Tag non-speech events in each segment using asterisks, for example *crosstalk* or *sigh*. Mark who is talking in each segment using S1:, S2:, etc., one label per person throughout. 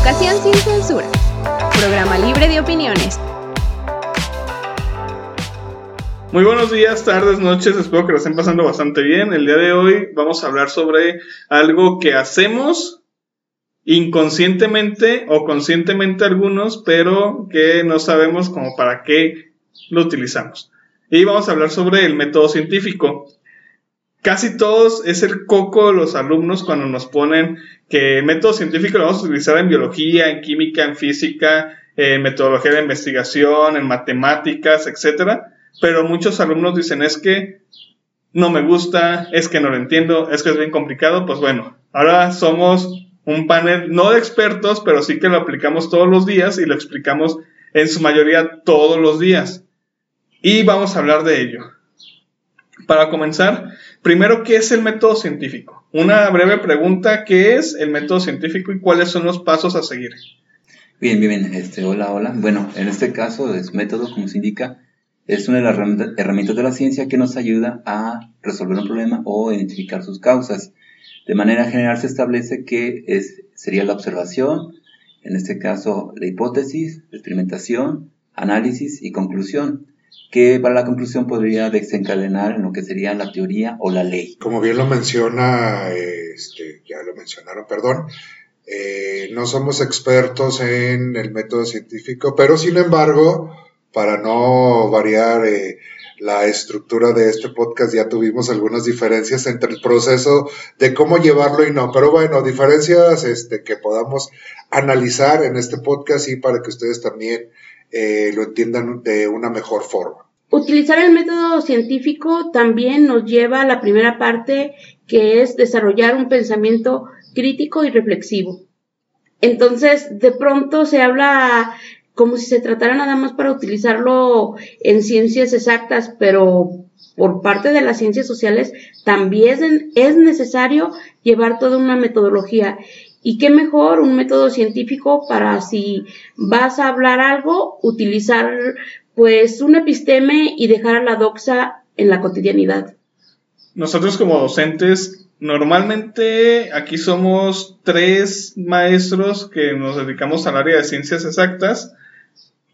S1: Educación sin censura. Programa libre de opiniones.
S2: Muy buenos días, tardes, noches, espero que lo estén pasando bastante bien. El día de hoy vamos a hablar sobre algo que hacemos inconscientemente o conscientemente algunos, pero que no sabemos como para qué lo utilizamos. Y vamos a hablar sobre el método científico casi todos es el coco de los alumnos cuando nos ponen que método científico lo vamos a utilizar en biología, en química, en física, en metodología de investigación, en matemáticas, etcétera. Pero muchos alumnos dicen es que no me gusta, es que no lo entiendo, es que es bien complicado. Pues bueno, ahora somos un panel no de expertos, pero sí que lo aplicamos todos los días y lo explicamos en su mayoría todos los días. Y vamos a hablar de ello. Para comenzar, primero, ¿qué es el método científico? Una breve pregunta, ¿qué es el método científico y cuáles son los pasos a seguir?
S3: Bien, bien. Este, hola, hola. Bueno, en este caso, es método, como se indica, es una de las herramientas de la ciencia que nos ayuda a resolver un problema o identificar sus causas. De manera general se establece que es, sería la observación, en este caso la hipótesis, la experimentación, análisis y conclusión que para la conclusión podría desencadenar en lo que sería la teoría o la ley.
S4: Como bien lo menciona, este, ya lo mencionaron, perdón, eh, no somos expertos en el método científico, pero sin embargo, para no variar eh, la estructura de este podcast, ya tuvimos algunas diferencias entre el proceso de cómo llevarlo y no. Pero bueno, diferencias este, que podamos analizar en este podcast y para que ustedes también eh, lo entiendan de una mejor forma.
S5: Utilizar el método científico también nos lleva a la primera parte que es desarrollar un pensamiento crítico y reflexivo. Entonces, de pronto se habla como si se tratara nada más para utilizarlo en ciencias exactas, pero por parte de las ciencias sociales también es necesario llevar toda una metodología y qué mejor un método científico para si vas a hablar algo, utilizar pues un episteme y dejar a la doxa en la cotidianidad.
S2: Nosotros como docentes, normalmente aquí somos tres maestros que nos dedicamos al área de ciencias exactas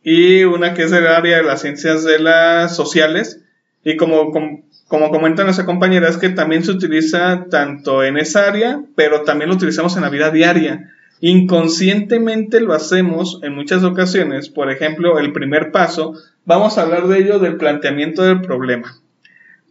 S2: y una que es del área de las ciencias de las sociales. Y como, como como comenta nuestra compañera, es que también se utiliza tanto en esa área, pero también lo utilizamos en la vida diaria. Inconscientemente lo hacemos en muchas ocasiones. Por ejemplo, el primer paso, vamos a hablar de ello del planteamiento del problema.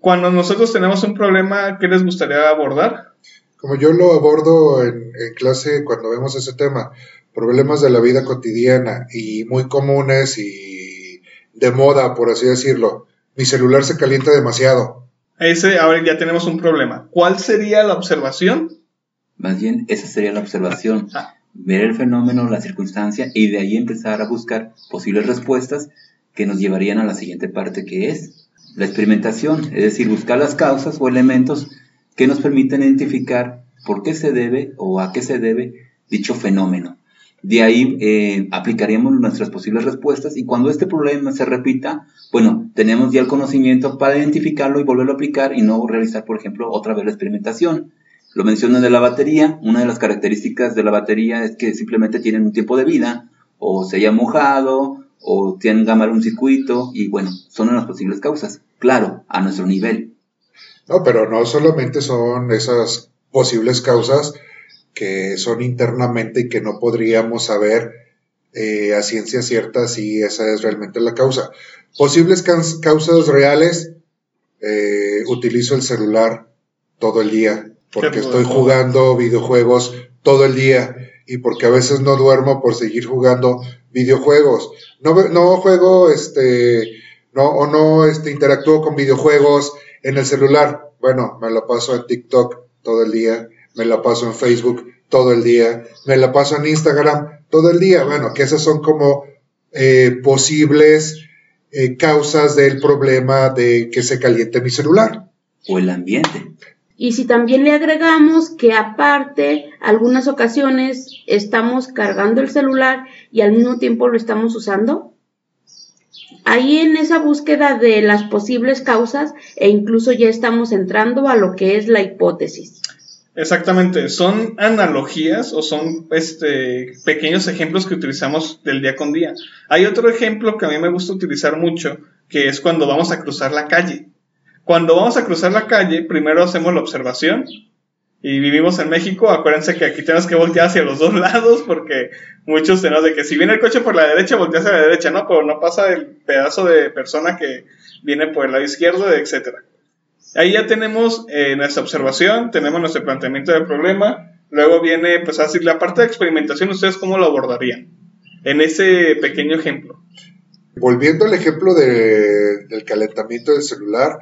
S2: Cuando nosotros tenemos un problema, ¿qué les gustaría abordar?
S4: Como yo lo abordo en, en clase cuando vemos ese tema, problemas de la vida cotidiana y muy comunes y de moda, por así decirlo. Mi celular se calienta demasiado
S2: ese, ahora ya tenemos un problema. ¿Cuál sería la observación?
S3: Más bien, esa sería la observación. Ah. Ver el fenómeno, la circunstancia y de ahí empezar a buscar posibles respuestas que nos llevarían a la siguiente parte que es la experimentación, es decir, buscar las causas o elementos que nos permiten identificar por qué se debe o a qué se debe dicho fenómeno. De ahí eh, aplicaríamos nuestras posibles respuestas y cuando este problema se repita, bueno, tenemos ya el conocimiento para identificarlo y volverlo a aplicar y no realizar, por ejemplo, otra vez la experimentación. Lo mencionan de la batería, una de las características de la batería es que simplemente tienen un tiempo de vida, o se haya mojado, o tienen mal un circuito, y bueno, son las posibles causas, claro, a nuestro nivel.
S4: No, pero no solamente son esas posibles causas, que son internamente y que no podríamos saber eh, a ciencia cierta si esa es realmente la causa. Posibles causas reales, eh, utilizo el celular todo el día porque estoy jugando videojuegos todo el día y porque a veces no duermo por seguir jugando videojuegos. No, no juego, este, no, o no este, interactúo con videojuegos en el celular. Bueno, me lo paso en TikTok todo el día me la paso en Facebook todo el día, me la paso en Instagram todo el día. Bueno, que esas son como eh, posibles eh, causas del problema de que se caliente mi celular.
S3: O el ambiente.
S5: Y si también le agregamos que aparte, algunas ocasiones estamos cargando el celular y al mismo tiempo lo estamos usando, ahí en esa búsqueda de las posibles causas e incluso ya estamos entrando a lo que es la hipótesis.
S2: Exactamente, son analogías o son este, pequeños ejemplos que utilizamos del día con día. Hay otro ejemplo que a mí me gusta utilizar mucho, que es cuando vamos a cruzar la calle. Cuando vamos a cruzar la calle, primero hacemos la observación y vivimos en México, acuérdense que aquí tenemos que voltear hacia los dos *laughs* lados porque muchos tenemos de que si viene el coche por la derecha, voltea hacia la derecha, ¿no? Pero no pasa el pedazo de persona que viene por el lado izquierdo, etcétera. Ahí ya tenemos eh, nuestra observación, tenemos nuestro planteamiento del problema. Luego viene, pues, así, la parte de experimentación, ¿ustedes cómo lo abordarían? En ese pequeño ejemplo.
S4: Volviendo al ejemplo de, del calentamiento del celular,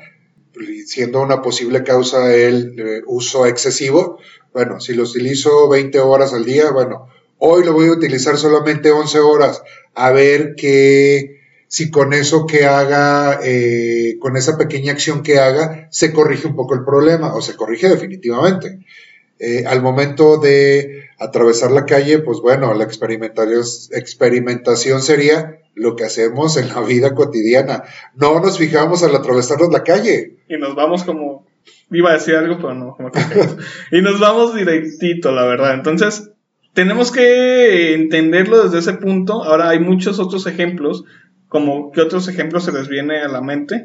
S4: siendo una posible causa el eh, uso excesivo, bueno, si lo utilizo 20 horas al día, bueno, hoy lo voy a utilizar solamente 11 horas, a ver qué si con eso que haga, eh, con esa pequeña acción que haga, se corrige un poco el problema o se corrige definitivamente. Eh, al momento de atravesar la calle, pues bueno, la experimentación sería lo que hacemos en la vida cotidiana. No nos fijamos al atravesarnos la calle.
S2: Y nos vamos como, iba a decir algo, pero no, como que *laughs* y nos vamos directito, la verdad. Entonces, tenemos que entenderlo desde ese punto. Ahora hay muchos otros ejemplos como, ¿qué otros ejemplos se les viene a la mente?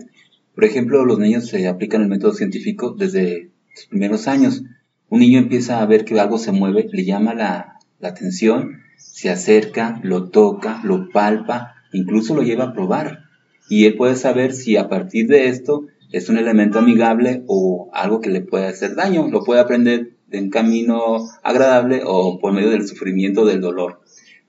S3: Por ejemplo, los niños se aplican el método científico desde sus primeros años. Un niño empieza a ver que algo se mueve, le llama la, atención, se acerca, lo toca, lo palpa, incluso lo lleva a probar. Y él puede saber si a partir de esto es un elemento amigable o algo que le puede hacer daño. Lo puede aprender de un camino agradable o por medio del sufrimiento del dolor.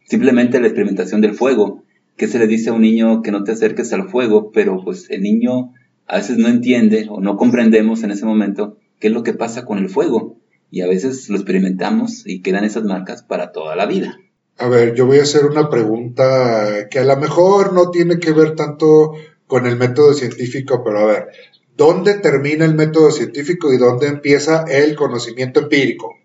S3: Simplemente la experimentación del fuego ¿Qué se le dice a un niño que no te acerques al fuego? Pero pues el niño a veces no entiende o no comprendemos en ese momento qué es lo que pasa con el fuego. Y a veces lo experimentamos y quedan esas marcas para toda la vida.
S4: A ver, yo voy a hacer una pregunta que a lo mejor no tiene que ver tanto con el método científico, pero a ver, ¿dónde termina el método científico y dónde empieza el conocimiento empírico?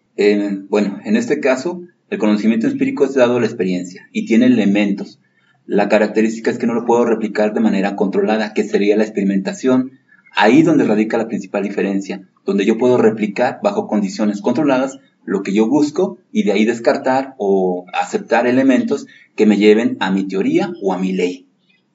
S3: bueno, en este caso, el conocimiento empírico es dado a la experiencia y tiene elementos. La característica es que no lo puedo replicar de manera controlada, que sería la experimentación. Ahí donde radica la principal diferencia, donde yo puedo replicar bajo condiciones controladas lo que yo busco y de ahí descartar o aceptar elementos que me lleven a mi teoría o a mi ley.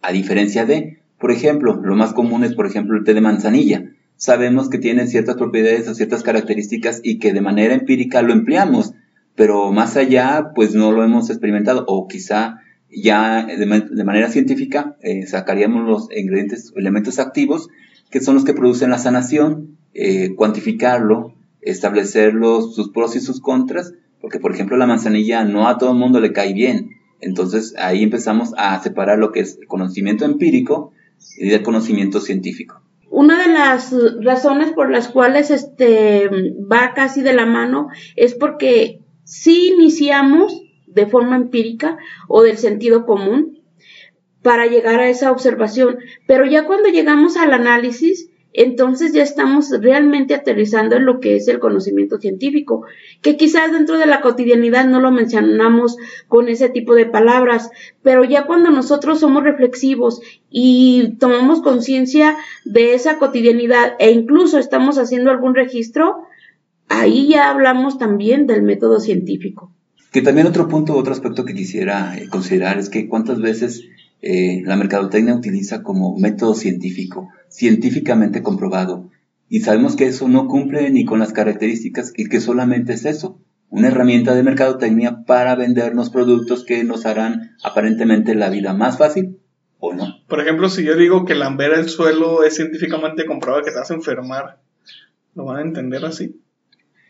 S3: A diferencia de, por ejemplo, lo más común es, por ejemplo, el té de manzanilla. Sabemos que tiene ciertas propiedades o ciertas características y que de manera empírica lo empleamos, pero más allá, pues no lo hemos experimentado o quizá ya de, manera científica eh, sacaríamos los ingredientes, elementos activos, que son los que producen la sanación, eh, cuantificarlo, establecer sus pros y sus contras, porque por ejemplo la manzanilla no a todo el mundo le cae bien. Entonces ahí empezamos a separar lo que es el conocimiento empírico y el conocimiento científico.
S5: Una de las razones por las cuales este va casi de la mano es porque si iniciamos de forma empírica o del sentido común para llegar a esa observación. Pero ya cuando llegamos al análisis, entonces ya estamos realmente aterrizando en lo que es el conocimiento científico, que quizás dentro de la cotidianidad no lo mencionamos con ese tipo de palabras, pero ya cuando nosotros somos reflexivos y tomamos conciencia de esa cotidianidad e incluso estamos haciendo algún registro, ahí ya hablamos también del método científico.
S3: Que también otro punto, otro aspecto que quisiera eh, considerar es que cuántas veces eh, la mercadotecnia utiliza como método científico, científicamente comprobado, y sabemos que eso no cumple ni con las características y que solamente es eso, una herramienta de mercadotecnia para vendernos productos que nos harán aparentemente la vida más fácil o no.
S2: Por ejemplo, si yo digo que lamber el suelo es científicamente comprobado que te hace enfermar, ¿lo van a entender así?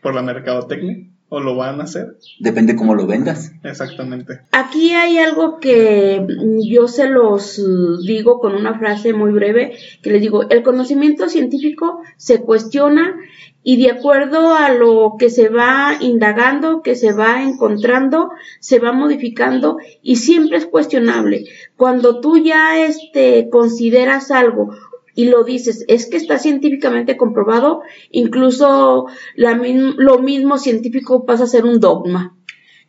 S2: ¿Por la mercadotecnia? ¿O lo van a hacer?
S3: Depende cómo lo vendas.
S2: Exactamente.
S5: Aquí hay algo que yo se los digo con una frase muy breve, que les digo, el conocimiento científico se cuestiona y de acuerdo a lo que se va indagando, que se va encontrando, se va modificando y siempre es cuestionable. Cuando tú ya este, consideras algo y lo dices, es que está científicamente comprobado, incluso lo mismo científico pasa a ser un dogma.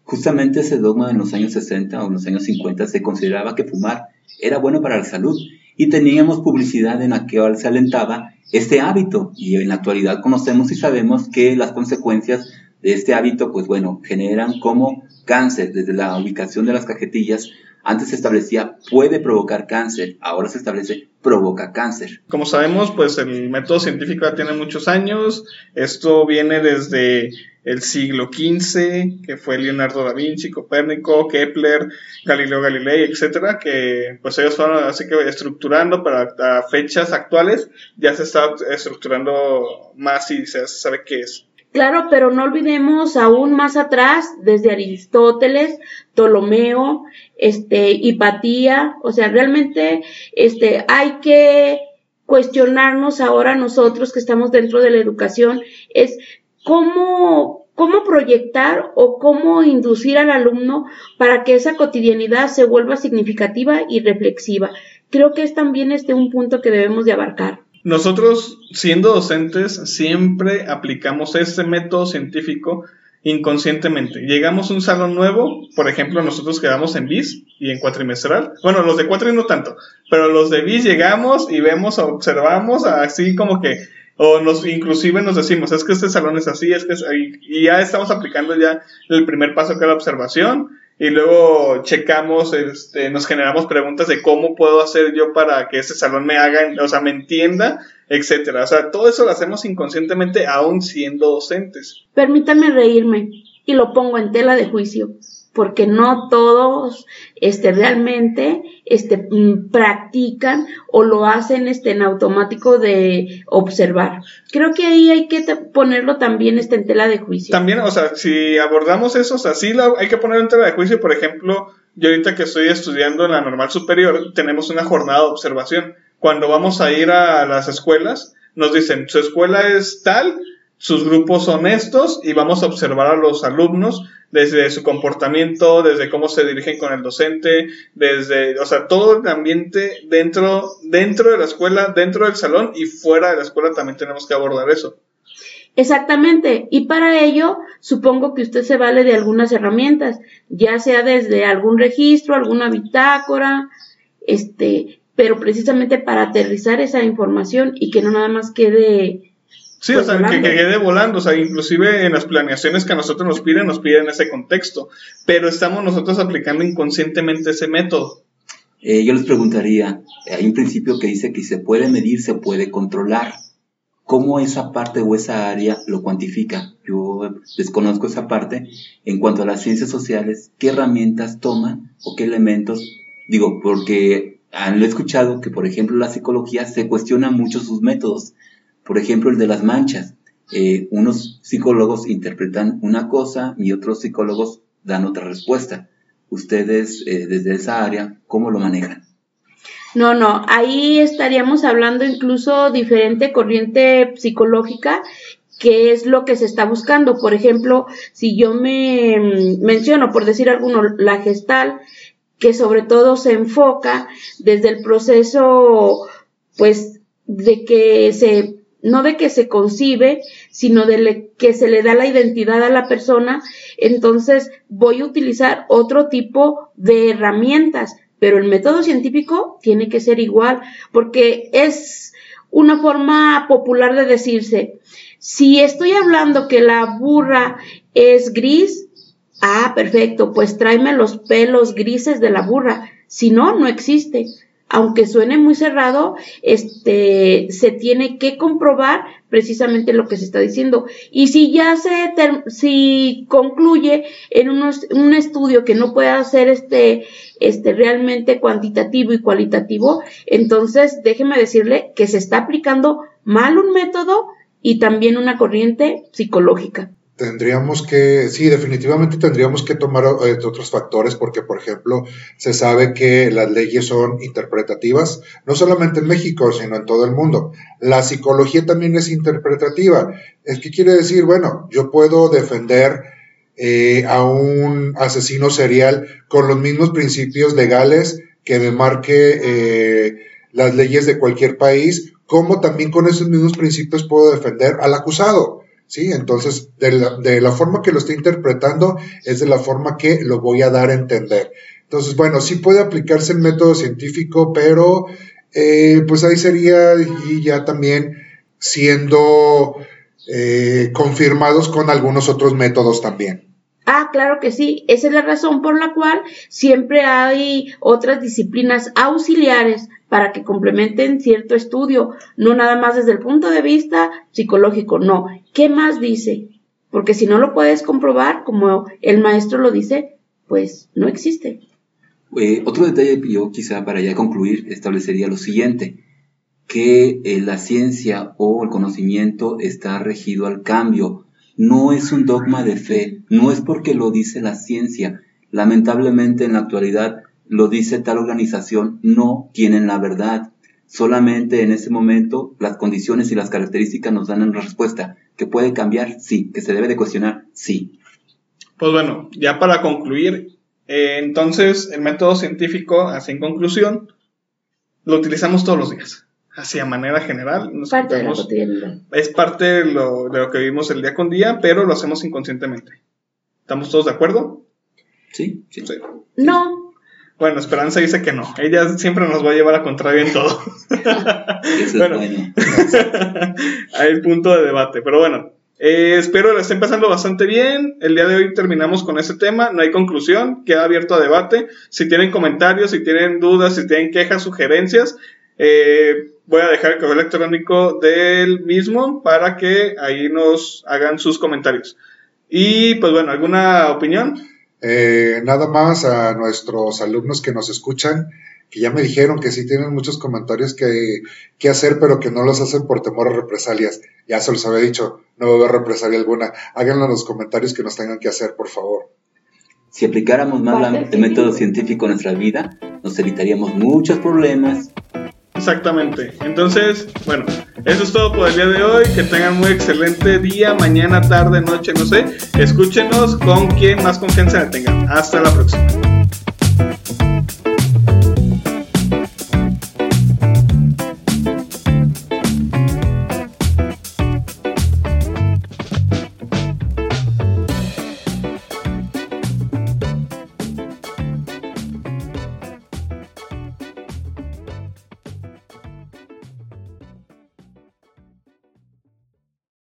S3: Justamente ese dogma en los años 60 o en los años 50 se consideraba que fumar era bueno para la salud y teníamos publicidad en la que se alentaba este hábito y en la actualidad conocemos y sabemos que las consecuencias de este hábito, pues bueno, generan como cáncer desde la ubicación de las cajetillas. Antes se establecía puede provocar cáncer, ahora se establece provoca cáncer.
S2: Como sabemos, pues el método científico ya tiene muchos años. Esto viene desde el siglo XV, que fue Leonardo da Vinci, Copérnico, Kepler, Galileo Galilei, etcétera, que pues ellos fueron así que estructurando para fechas actuales, ya se está estructurando más y se sabe qué es.
S5: Claro, pero no olvidemos aún más atrás, desde Aristóteles, Ptolomeo, este, Hipatía, o sea, realmente, este, hay que cuestionarnos ahora nosotros que estamos dentro de la educación, es cómo, cómo proyectar o cómo inducir al alumno para que esa cotidianidad se vuelva significativa y reflexiva. Creo que es también este un punto que debemos de abarcar.
S2: Nosotros, siendo docentes, siempre aplicamos este método científico inconscientemente. Llegamos a un salón nuevo, por ejemplo, nosotros quedamos en BIS y en cuatrimestral. Bueno, los de cuatri no tanto, pero los de BIS llegamos y vemos, observamos, así como que, o nos, inclusive nos decimos, es que este salón es así, es que es y ya estamos aplicando ya el primer paso que es la observación, y luego checamos, este, nos generamos preguntas de cómo puedo hacer yo para que ese salón me haga, o sea, me entienda, etcétera. O sea, todo eso lo hacemos inconscientemente aún siendo docentes.
S5: Permítame reírme y lo pongo en tela de juicio porque no todos este, realmente este, mm, practican o lo hacen este, en automático de observar. Creo que ahí hay que ponerlo también este, en tela de juicio.
S2: También, o sea, si abordamos eso, o sea, sí hay que ponerlo en tela de juicio. Por ejemplo, yo ahorita que estoy estudiando en la normal superior, tenemos una jornada de observación. Cuando vamos a ir a las escuelas, nos dicen, su escuela es tal, sus grupos son estos y vamos a observar a los alumnos desde su comportamiento, desde cómo se dirigen con el docente, desde, o sea, todo el ambiente dentro, dentro de la escuela, dentro del salón y fuera de la escuela también tenemos que abordar eso.
S5: Exactamente, y para ello supongo que usted se vale de algunas herramientas, ya sea desde algún registro, alguna bitácora, este, pero precisamente para aterrizar esa información y que no nada más quede
S2: Sí, o sea, que, quede volando, o sea, inclusive en las planeaciones que a nosotros nos piden, nos piden ese contexto, pero estamos nosotros aplicando inconscientemente ese método.
S3: Eh, yo les preguntaría, hay un principio que dice que se puede medir, se puede controlar. ¿Cómo esa parte o esa área lo cuantifica? Yo desconozco esa parte. En cuanto a las ciencias sociales, ¿qué herramientas toman o qué elementos? Digo, porque han escuchado que, por ejemplo, la psicología se cuestiona mucho sus métodos por ejemplo, el de las manchas. Eh, unos psicólogos interpretan una cosa y otros psicólogos dan otra respuesta. Ustedes, eh, desde esa área, ¿cómo lo manejan?
S5: No, no, ahí estaríamos hablando incluso diferente corriente psicológica que es lo que se está buscando. Por ejemplo, si yo me mm, menciono, por decir alguno, la gestal, que sobre todo se enfoca desde el proceso, pues, de que se no de que se concibe, sino de que se le da la identidad a la persona, entonces voy a utilizar otro tipo de herramientas, pero el método científico tiene que ser igual, porque es una forma popular de decirse, si estoy hablando que la burra es gris, ah, perfecto, pues tráeme los pelos grises de la burra, si no, no existe aunque suene muy cerrado, este, se tiene que comprobar precisamente lo que se está diciendo. Y si ya se, si concluye en un estudio que no pueda ser este, este realmente cuantitativo y cualitativo, entonces déjeme decirle que se está aplicando mal un método y también una corriente psicológica.
S4: Tendríamos que, sí, definitivamente tendríamos que tomar eh, otros factores porque, por ejemplo, se sabe que las leyes son interpretativas, no solamente en México, sino en todo el mundo. La psicología también es interpretativa. Es que quiere decir, bueno, yo puedo defender eh, a un asesino serial con los mismos principios legales que me marque eh, las leyes de cualquier país, como también con esos mismos principios puedo defender al acusado. ¿Sí? Entonces, de la, forma que lo estoy interpretando es de la forma que lo voy a dar a entender. Entonces, bueno, sí puede aplicarse el método científico, pero eh, pues ahí sería y ya también siendo eh, confirmados con algunos otros métodos también.
S5: Ah, claro que sí. Esa es la razón por la cual siempre hay otras disciplinas auxiliares para que complementen cierto estudio, no nada más desde el punto de vista psicológico, no. ¿Qué más dice? Porque si no lo puedes comprobar, como el maestro lo dice, pues no existe.
S3: Eh, otro detalle que yo quizá para ya concluir establecería lo siguiente, que eh, la ciencia o el conocimiento está regido al cambio, no es un dogma de fe, no es porque lo dice la ciencia. Lamentablemente en la actualidad lo dice tal organización, no tienen la verdad. Solamente en ese momento las condiciones y las características nos dan una respuesta. ¿Que puede cambiar? Sí. ¿Que se debe de cuestionar? Sí.
S2: Pues bueno, ya para concluir, eh, entonces el método científico, así en conclusión, lo utilizamos todos los días así a manera general.
S5: parte de la
S2: es parte de lo, de lo que vivimos el día con día, pero lo hacemos inconscientemente. ¿Estamos todos de acuerdo?
S3: Sí, sí.
S5: No.
S2: Bueno, Esperanza dice que no. Ella siempre nos va a llevar a contrario en todo. bueno, hay *laughs* punto de debate. Pero bueno, eh, espero la estén pasando bastante bien. El día de hoy terminamos con ese tema. No hay conclusión. Queda abierto a debate. Si tienen comentarios, si tienen dudas, si tienen quejas, sugerencias, eh, voy a dejar el correo electrónico del mismo para que ahí nos hagan sus comentarios. Y pues bueno, ¿alguna opinión?
S4: Eh, nada más a nuestros alumnos que nos escuchan, que ya me dijeron que sí tienen muchos comentarios que, que hacer, pero que no los hacen por temor a represalias. Ya se los había dicho, no va a haber represalia alguna. Háganlo en los comentarios que nos tengan que hacer, por favor.
S3: Si aplicáramos más el método científico en nuestra vida, nos evitaríamos muchos problemas
S2: Exactamente. Entonces, bueno, eso es todo por el día de hoy. Que tengan muy excelente día, mañana, tarde, noche, no sé. Escúchenos con quien más confianza tengan. Hasta la próxima.